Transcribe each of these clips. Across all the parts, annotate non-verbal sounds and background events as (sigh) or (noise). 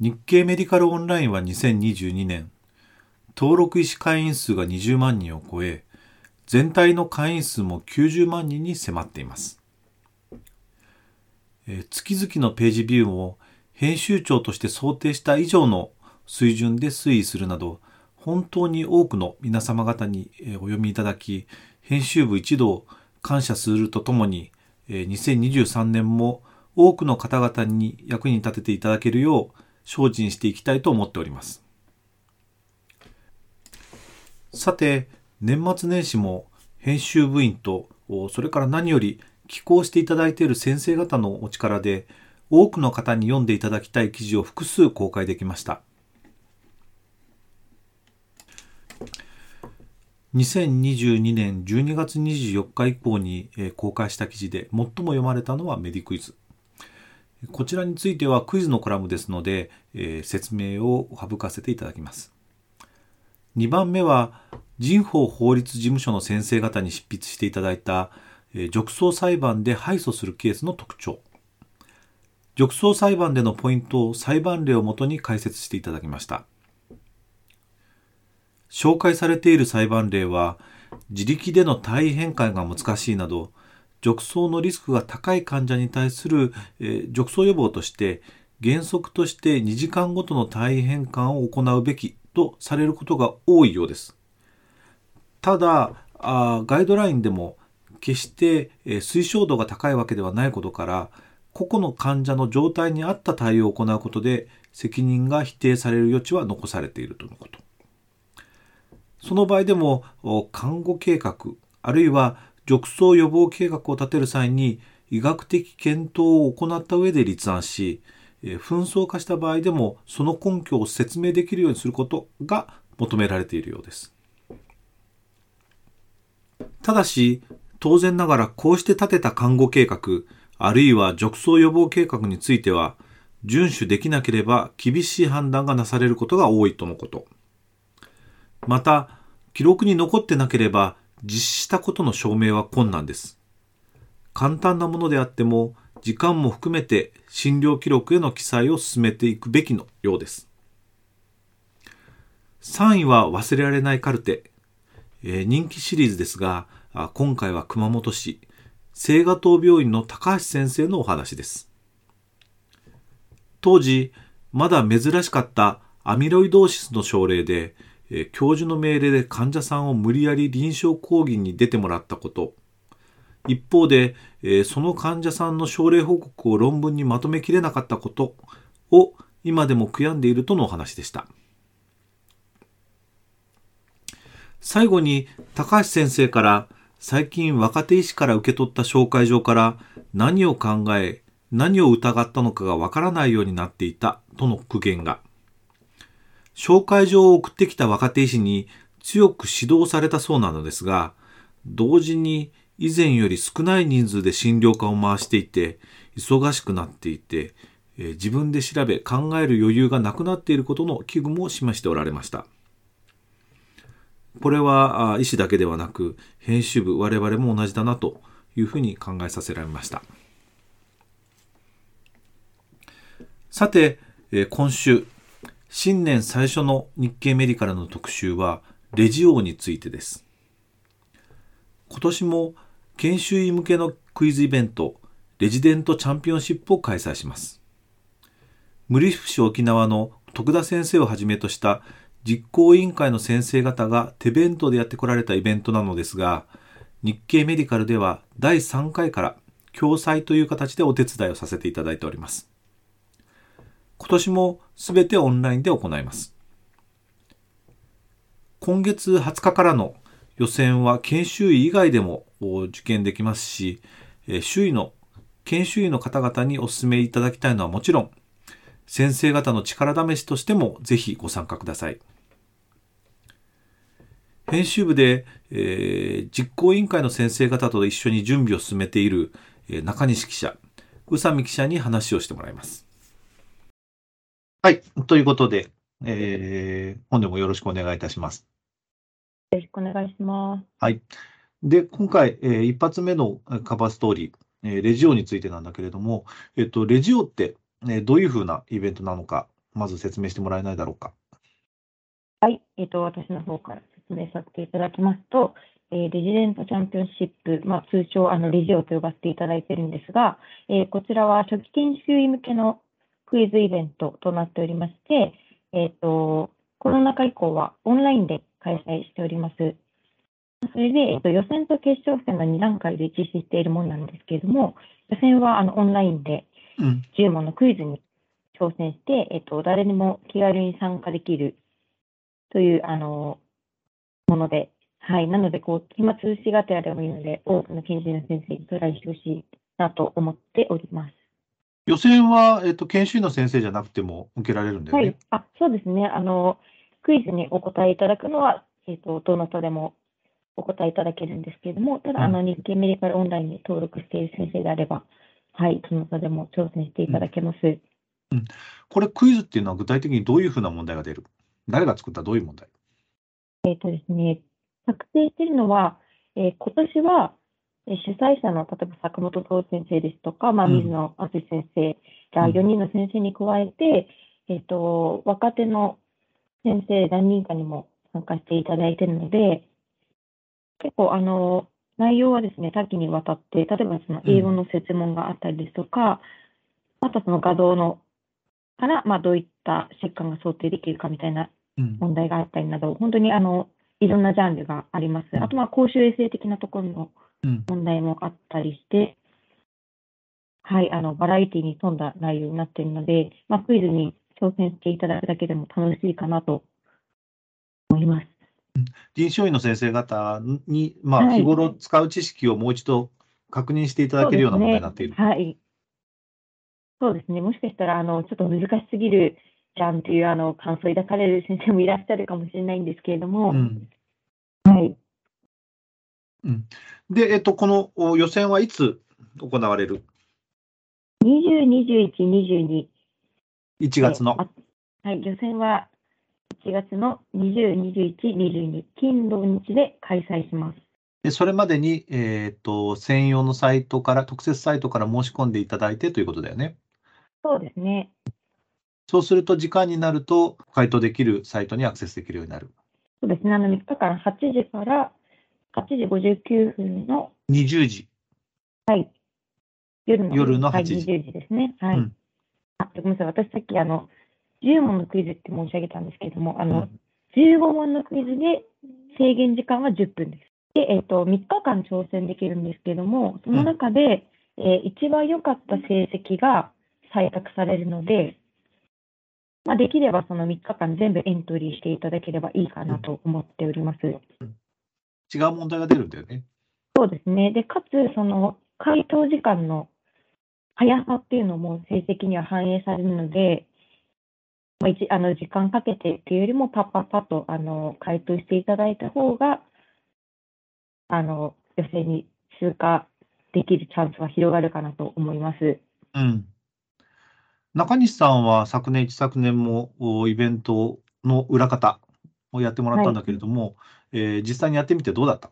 日経メディカルオンラインは2022年登録医師会員数が20万人を超え全体の会員数も90万人に迫っています。え月々のページビューも編集長として想定した以上の水準で推移するなど本当に多くの皆様方にお読みいただき編集部一同感謝するとともに2023年も多くの方々に役に立てていただけるよう精進していきたいと思っております。さて年末年始も編集部員とそれから何より寄稿していただいている先生方のお力で多くの方に読んでいただきたい記事を複数公開できました2022年12月24日以降に公開した記事で最も読まれたのはメディクイズこちらについてはクイズのコラムですので、えー、説明を省かせていただきます。2番目は人法法律事務所の先生方に執筆していただいた、えー、褥瘡裁判で敗訴するケースの特徴。褥瘡裁判でのポイントを裁判例をもとに解説していただきました。紹介されている裁判例は自力での体位変換が難しいなど褥瘡のリスクが高い患者に対する、えー、褥瘡予防として原則として2時間ごとの体位変換を行うべきとされることが多いようです。ただあガイドラインでも決して、え推奨度が高いわけではないことから個々の患者の状態に合った対応を行うことで責任が否定される余地は残されているとのこと。その場合でも看護計画あるいは褥瘡予防計画を立てる際に医学的検討を行った上で立案しえ紛争化した場合でもその根拠を説明できるようにすることが求められているようです。ただし、当然ながらこうして立てた看護計画、あるいは褥瘡予防計画については、遵守できなければ厳しい判断がなされることが多いとのこと。また、記録に残ってなければ実施したことの証明は困難です。簡単なものであっても、時間も含めて診療記録への記載を進めていくべきのようです。3位は忘れられないカルテ。えー、人気シリーズですが、今回は熊本市、聖賀島病院の高橋先生のお話です。当時、まだ珍しかったアミロイドーシスの症例で、え、教授の命令で患者さんを無理やり臨床講義に出てもらったこと、一方で、え、その患者さんの症例報告を論文にまとめきれなかったことを今でも悔やんでいるとのお話でした。最後に高橋先生から最近若手医師から受け取った紹介状から何を考え何を疑ったのかがわからないようになっていたとの苦言が紹介状を送ってきた若手医師に強く指導されたそうなのですが同時に以前より少ない人数で診療科を回していて、忙しくなっていて、えー、自分で調べ考える余裕がなくなっていることの危惧も示しておられました。これは医師だけではなく編集部我々も同じだなというふうに考えさせられました。さて、えー、今週新年最初の日経メディカルの特集はレジオについてです。今年も研修医向けのクイズイベント、レジデントチャンピオンシップを開催します。無理府市沖縄の徳田先生をはじめとした実行委員会の先生方が手弁当でやってこられたイベントなのですが、日経メディカルでは第3回から共催という形でお手伝いをさせていただいております。今年もすべてオンラインで行います。今月20日からの予選は研修医以外でも受験できますし、周囲の研修医の方々にお勧めいただきたいのはもちろん、先生方の力試しとしてもぜひご参加ください。編集部で、えー、実行委員会の先生方と一緒に準備を進めている、えー、中西記者、宇佐美記者に話をしてもらいます。はい。ということで、えー、本でもよろしくお願いいたします。よろしくお願いします。はい。で、今回、えー、一発目のカバーストーリー、えー、レジオについてなんだけれども、えっと、レジオって、えー、どういうふうなイベントなのか、まず説明してもらえないだろうか。はい。えっ、と、私の方から説明させていただきますと、えー、レジデントチャンピオンシップ、まあ、通称あのレジオと呼ばせていただいているんですが、えー、こちらは初期研修医向けのクイズイベントとなっておりまして、えっ、ー、と、コロナ禍以降はオンラインで開催しております。それで、えっと、予選と決勝戦の2段階で実施しているものなんですけれども、予選はあのオンラインで10問のクイズに挑戦して、えっと、誰にも気軽に参加できるというあのもので、はい、なので、こう、暇つぶしがてらでもいいので、多くの研修の先生にトライしてほしいなと思っております。予選は、えっと、研修医の先生じゃなくても受けられるんだよね？はい、あそうですね。あの。クイズにお答えいただくのは、えっと、どなたでもお答えいただけるんですけれども、ただ、あの日経メディカルオンラインに登録している先生であれば、はい、どなたでも挑戦していただけます。うん。うん、これ、クイズっていうのは具体的にどういうふうな問題が出る？誰が作った？どういう問題？えっ、とですね、作成しているのは、えー、今年は、え主催者の例えば坂本徹先生ですとか、まあ、水野敦先生ら4人の先生に加えて、うん、えーと、若手の先生何人かにも参加していただいているので、結構あの内容はですね多岐にわたって、例えばその英語の設問があったりですとか、うん、あとその画像のから、まあ、どういった疾患が想定できるかみたいな問題があったりなど、うん、本当にあのいろんなジャンルがあります。あとは公衆衛生的なところの問題もあったりして、うん、はい、あのバラエティに富んだ内容になっているので、まあ、クイズに挑戦していただくだけでも楽しいかなと思います。臨床医の先生方に、まあ、日頃使う知識をもう一度確認していただけるような問題になっている。はい。そうですね。もしかしたら、あの、ちょっと難しすぎるじゃんっていうあの感想を抱かれる先生もいらっしゃるかもしれないんですけれども、うん、はい。うん、で、えっと、この予選はいつ行われる ?20、21、22。1月の。はい、予選は1月の20、21、22、金土日で開催します。でそれまでに、えーと、専用のサイトから、特設サイトから申し込んでいただいてということだよね？そうですね。そうすると、時間になると、回答できるサイトにアクセスできるようになる。そうですね。あの3日間8時から8時59分の20時。はい。夜の夜の8時。はい、20時ですね。はい。うん、あごめんなさい。私さっきあの10問のクイズって申し上げたんですけれども、あの、うん、15問のクイズで制限時間は10分です。で、えっ、ー、と、3日間挑戦できるんですけれども、その中で、うん、えー、一番良かった成績が採択されるので、まあ、できればその3日間全部エントリーしていただければいいかなと思っております。違う問題が出るんだよね。そうですね。で、かつ、その回答時間の速さっていうのも成績には反映されるので、まあ、一あの時間かけてっていうよりも、パッパッパッとあの回答していただいた方が、あの予選に通過できるチャンスは広がるかなと思います。うん中西さんは昨年、一昨年もイベントの裏方をやってもらったんだけれども、はい、えー、実際にやってみてどうだった？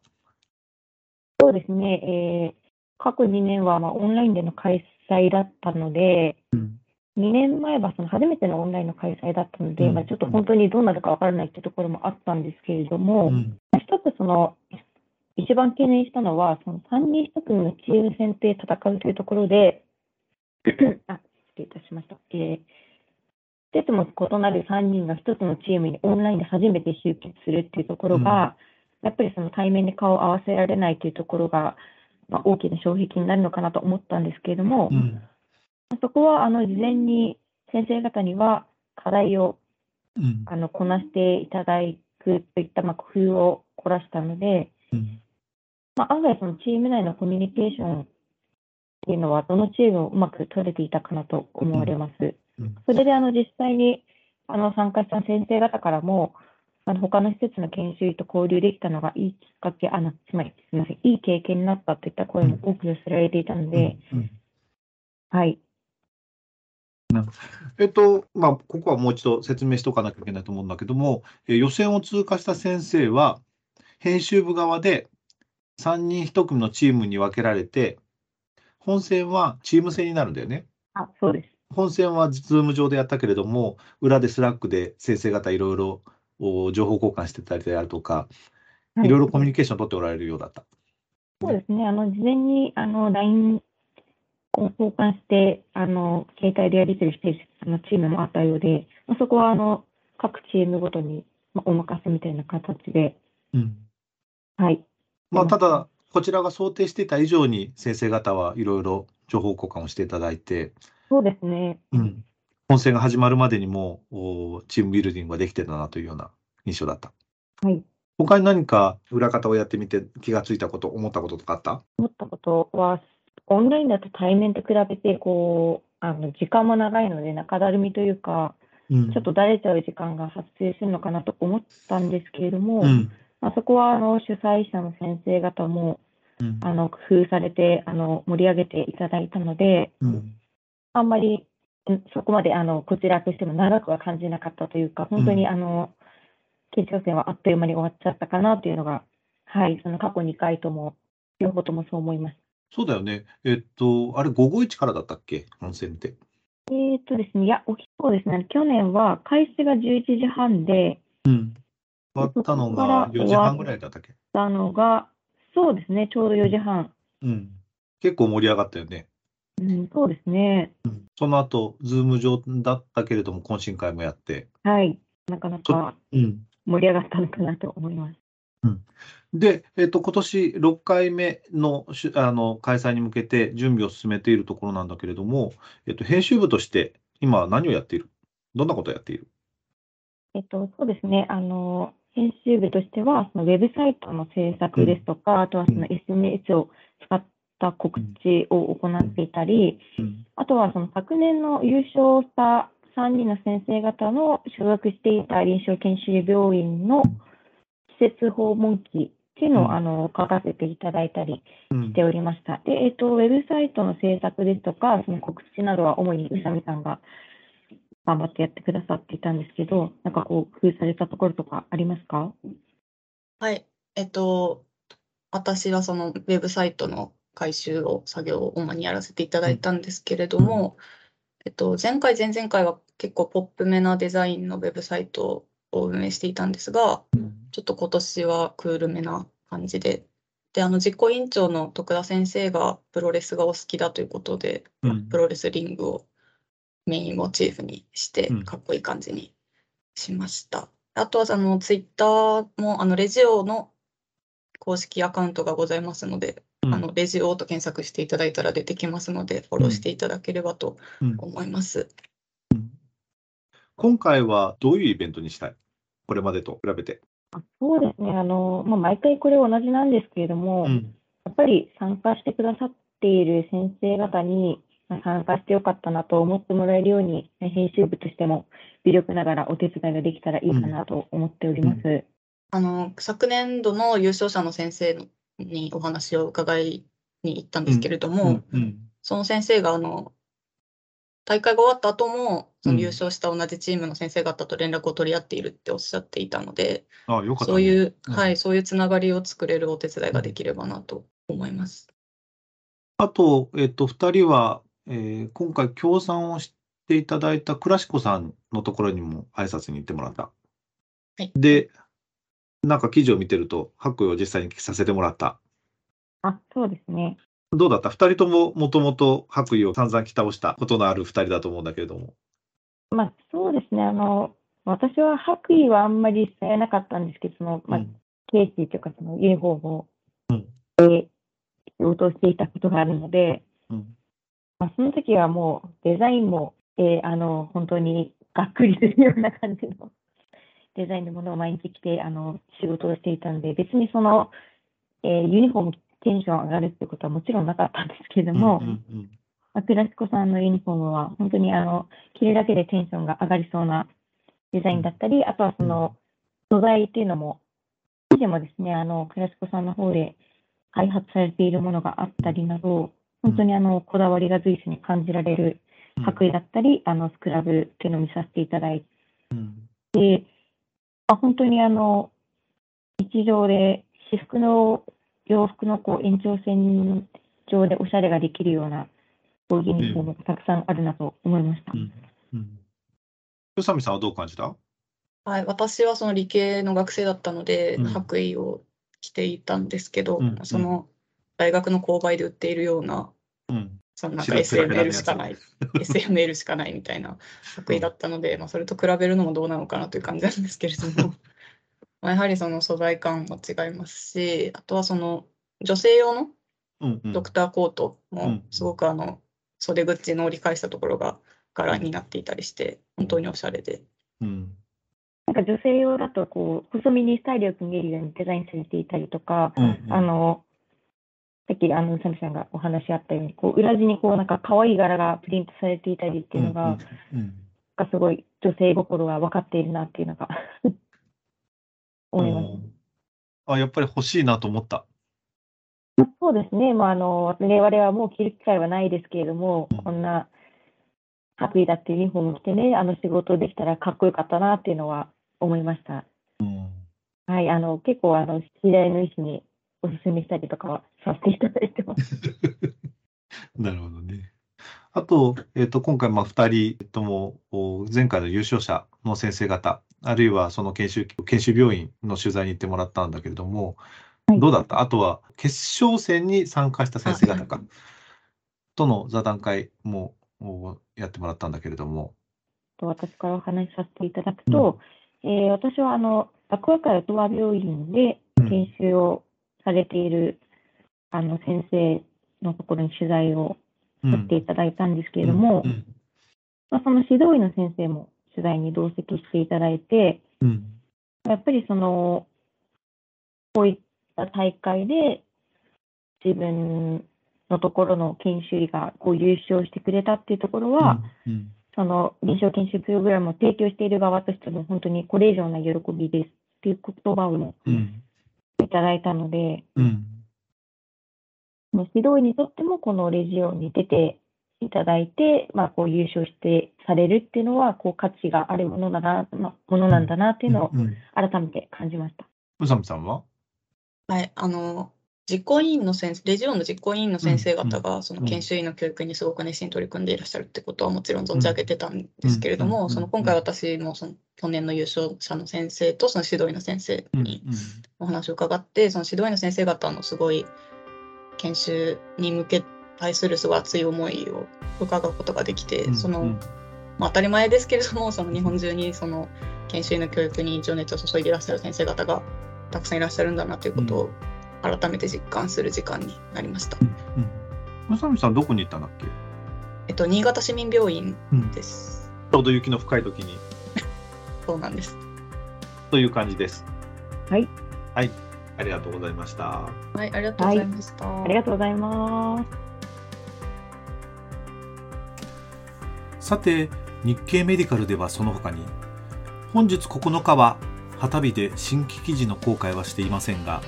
そうですね、えー、過去2年はまあオンラインでの開催だったので、うん、2年前はその初めてのオンラインの開催だったので、うん、まあ、ちょっと本当にどうなるか分からないというところもあったんですけれども、うん、一つその、一番懸念したのは、その3人1組のチーム戦で戦うというところで、あ礼いたしました。えー、季節も異なる3人が1つのチームにオンラインで初めて集結するっていうところが、うん、やっぱりその対面で顔を合わせられないというところが、まあ、大きな障壁になるのかなと思ったんですけれども、うん、そこはあの事前に先生方には課題を、うん、あのこなしていただくといったまあ工夫を凝らしたので、まあ、案外そのチーム内のコミュニケーションっていうのは、どのチームもうまく取れていたかなと思われます。うん。それであの実際にあの参加した先生方からも、あの他の施設の研修医と交流できたのがいいきっかけ、あのつまりすみません、いい経験になったといった声も多く寄せられていたので、うんはい、えっと、まあ、ここはもう一度説明しておかなきゃいけないと思うんだけども、えー予選を通過した先生は、編集部側で3人1組のチームに分けられて、本戦はチーム戦になるんだよね。あそうです。本戦はズーム上でやったけれども、裏でスラックで先生方いろいろお情報交換してたりであるとか、はい。いろいろコミュニケーションを取っておられるようだった。そうですね、あの事前にあの LINE を交換して、あの携帯でやり取りしているあのチームもあったようで、まあ、そこはあの各チームごとに、まあ、お任せみたいな形で、うん。はい、まあ、ただ、こちらが想定していた以上に先生方はいろいろ情報交換をしていただいて、そうですね、うん、本戦が始まるまでにもおチームビルディングができてたなというような印象だった。はい、他に何か裏方をやってみて気がついたこと、思ったこととかあった？思ったことは、オンラインだと対面と比べてこうあの時間も長いので、中だるみというか、うん。ちょっとだれちゃう時間が発生するのかなと思ったんですけれども、うん。まあ、そこはあの主催者の先生方もうん。あの工夫されてあの盛り上げていただいたので、うんあんまりんそこまであのこちらとしても長くは感じなかったというか、本当にあの決勝戦はあっという間に終わっちゃったかなというのが、はい、その過去2回とも、両方ともそう思います。そうだよね。えっと、あれ、午後1からだったっけ？本戦って。えーっとですね、いや、おそうですね、去年は開始が11時半で、うん。終わったのが4時半ぐらいだったっけ？たのが、そうですね、ちょうど4時半。うん。結構盛り上がったよね。うん、そうですね。その後、ズーム上だったけれども、懇親会もやって。はい。なかなかうん。盛り上がったのかなと思います。で、えっと、今年6回目のあの開催に向けて準備を進めているところなんだけれども、えっと、編集部として今は何をやっている？どんなことをやっている？えっと、そうですね。あの、編集部としては、そのウェブサイトの制作ですとか、あとはその SNS を使った告知を行っていたり、うんあとはその昨年の優勝した3人の先生方の所属していた臨床研修病院の施設訪問記っていうのうんをあの書かせていただいたりうんしておりました。で、えっと、ウェブサイトの制作ですとか、その告知などは主に宇佐美さんが頑張ってやってくださっていたんですけど、なんかこう、工夫されたところとかありますか？はい。えっと、私はそのウェブサイトの改修を作業を主にやらせていただいたんですけれども、えっと、前回、前々回は結構ポップめなデザインのウェブサイトを運営していたんですが、ちょっと今年はクールめな感じで、で、あの実行委員長の徳田先生がプロレスがお好きだということで、うん。プロレスリングをメインモチーフにしてうん、かっこいい感じにしました。あとは、あの、ツイッターも、あの、レジオの公式アカウントがございますので、うんあの、レジオと検索していただいたら出てきますので、フォローしていただければとうん思います。今回はどういうイベントにしたい？これまでと比べて。あそうですね。あの、まあ、毎回これ同じなんですけれども、うんやっぱり参加してくださっている先生方に、まあ参加してよかったなと思ってもらえるように、ね編集部としても微力ながらお手伝いができたらいいかなと思っております。あの、昨年度の優勝者の先生にお話を伺いに行ったんですけれども、うんその先生が、あの、大会が終わった後も、そうん。の優勝した同じチームの先生方と連絡を取り合っているっておっしゃっていたので、そういう、うん。はい、そういうつながりを作れるお手伝いができればなと思います。あと、えっと、2人は、えー今回協賛をしていただいた倉敷さんのところにも挨拶に行ってもらった。はい。で、なんか記事を見てると、白衣を実際に着させてもらった。あ、そうですね。どうだった ?2 人とももともと白衣を散々着倒したことのある2人だと思うんだけれども。まあ、そうですね。あの、私は白衣はあんまり使えなかったんですけど、その、まあ、うんケーキというか、そのユニフォームを、うんで仕事をしていたことがあるので、うんまあ、その時はもうデザインも、えーあの、本当にがっくりするような感じのデザインのものを毎日着て、あの、仕事をしていたので、別にその、えーユニフォームテンション上がるってことはもちろんなかったんですけれども、うんうんまあクラシコさんのユニフォームは本当にあの着るだけでテンションが上がりそうなデザインだったり、あとはその素材っていうのも、生地もですね、あのクラシコさんの方で開発されているものがあったりなど、本当にあのこだわりが随所に感じられるうん。白衣だったり、あのスクラブっていうのを見させていただいうん。て、まあ、本当にあの日常で私服の洋服のこう延長線上でおしゃれができるようなこうユニフォームがたくさんあるなと思いました。うんうん。宇佐美さんはどう感じた？はい、私はその理系の学生だったので、うん。白衣を着ていたんですけど、うん。その大学の購買で売っているような、うんそのなんか SML つ。しかない、SML しかないみたいな白衣だったので、まあ、それと比べるのもどうなのかなという感じなんですけれども、(laughs) まあやはりその素材感も違いますし、あとはその女性用のうんうん。ドクターコートうんもすごくあの袖口の折り返したところが柄になっていたりして、本当におしゃれで。うん。なんか女性用だとこう細身にスタイルよく見えるようにデザインされていたりとか、うん。あのさっきあの宇佐美さんがお話しあったようにこう裏地にこうなんか可愛い柄がプリントされていたりっていうのが、うんがすごい女性心が分かっているなっていうのが (laughs) 思います。うんあやっぱり欲しいなと思った。そうですね、まあ、あの我々はもう着る機会はないですけれども、うんこんな白衣だってユニフォーム着てね、あの仕事できたらかっこよかったなっていうのは思いました。うんはい、あの結構あの、知り合いの医師にお勧めしたりとかはさせていただいてます。(laughs) なるほどね。あと、えっと、今回、まあ、2人とも、お前回の優勝者の先生方、あるいはその研修、研修病院の取材に行ってもらったんだけれども、はい。どうだった？あとは、決勝戦に参加した先生方か、との座談会もおやってもらったんだけれども、と私からお話しさせていただくと、えー私はあの、アクア会音羽病院でうん。研修をされている、あの先生のところに取材をうさせていただいたんですけれども、うんまあ、その指導医の先生も取材に同席していただいて、うん。やっぱりその、こういった大会で自分のところの研修医がこう優勝してくれたっていうところは、うんその臨床研修プログラムを提供している側としても本当にこれ以上な喜びですっていう言葉をねうん。いただいたので、うん指導医にとってもこのレジオに出ていただいて、まあ、こう優勝してされるっていうのはこう価値があるものだな、まあ、ものなんだなっていうのを改めて感じました。宇佐美さんは？はい、あの実行委員の先生、レジオンの実行委員の先生方が、そのうん研修医の教育にすごく熱心に取り組んでいらっしゃるってことはもちろん存じ上げてたんですけれども、その今回私もその去年の優勝者の先生とその指導医の先生にお話を伺って、その指導医の先生方のすごい研修に向け対するすごい熱い思いを伺うことができて、その、まあ、当たり前ですけれどもその (laughs) 日本中にその研修医の教育に情熱を注いでいらっしゃる先生方がたくさんいらっしゃるんだなということを改めて実感する時間になりました。宇佐美さんどこに行ったんだっけ？えっと、新潟市民病院です。ちょうど雪の深い時に (laughs) そうなんです。という感じです。はい。はい。ありがとうございました。はい、ありがとうございました。ありがとうございます。さて、日経メディカルではその他に、本日9日は旗日で新規記事の公開はしていませんが、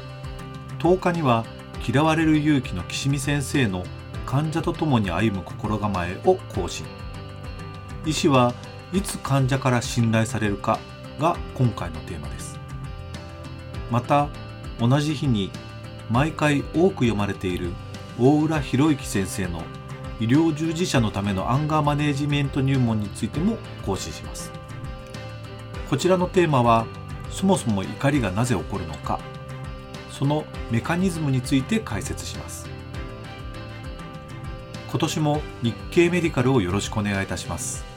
10日には嫌われる勇気の岸見先生の患者と共に歩む心構えを更新。医師はいつ患者から信頼されるかが今回のテーマです。また、同じ日に毎回多く読まれている大浦博之先生の医療従事者のためのアンガーマネージメント入門についても講師します。こちらのテーマはそもそも怒りがなぜ起こるのか。そのメカニズムについて解説します。今年も日経メディカルをよろしくお願いいたします。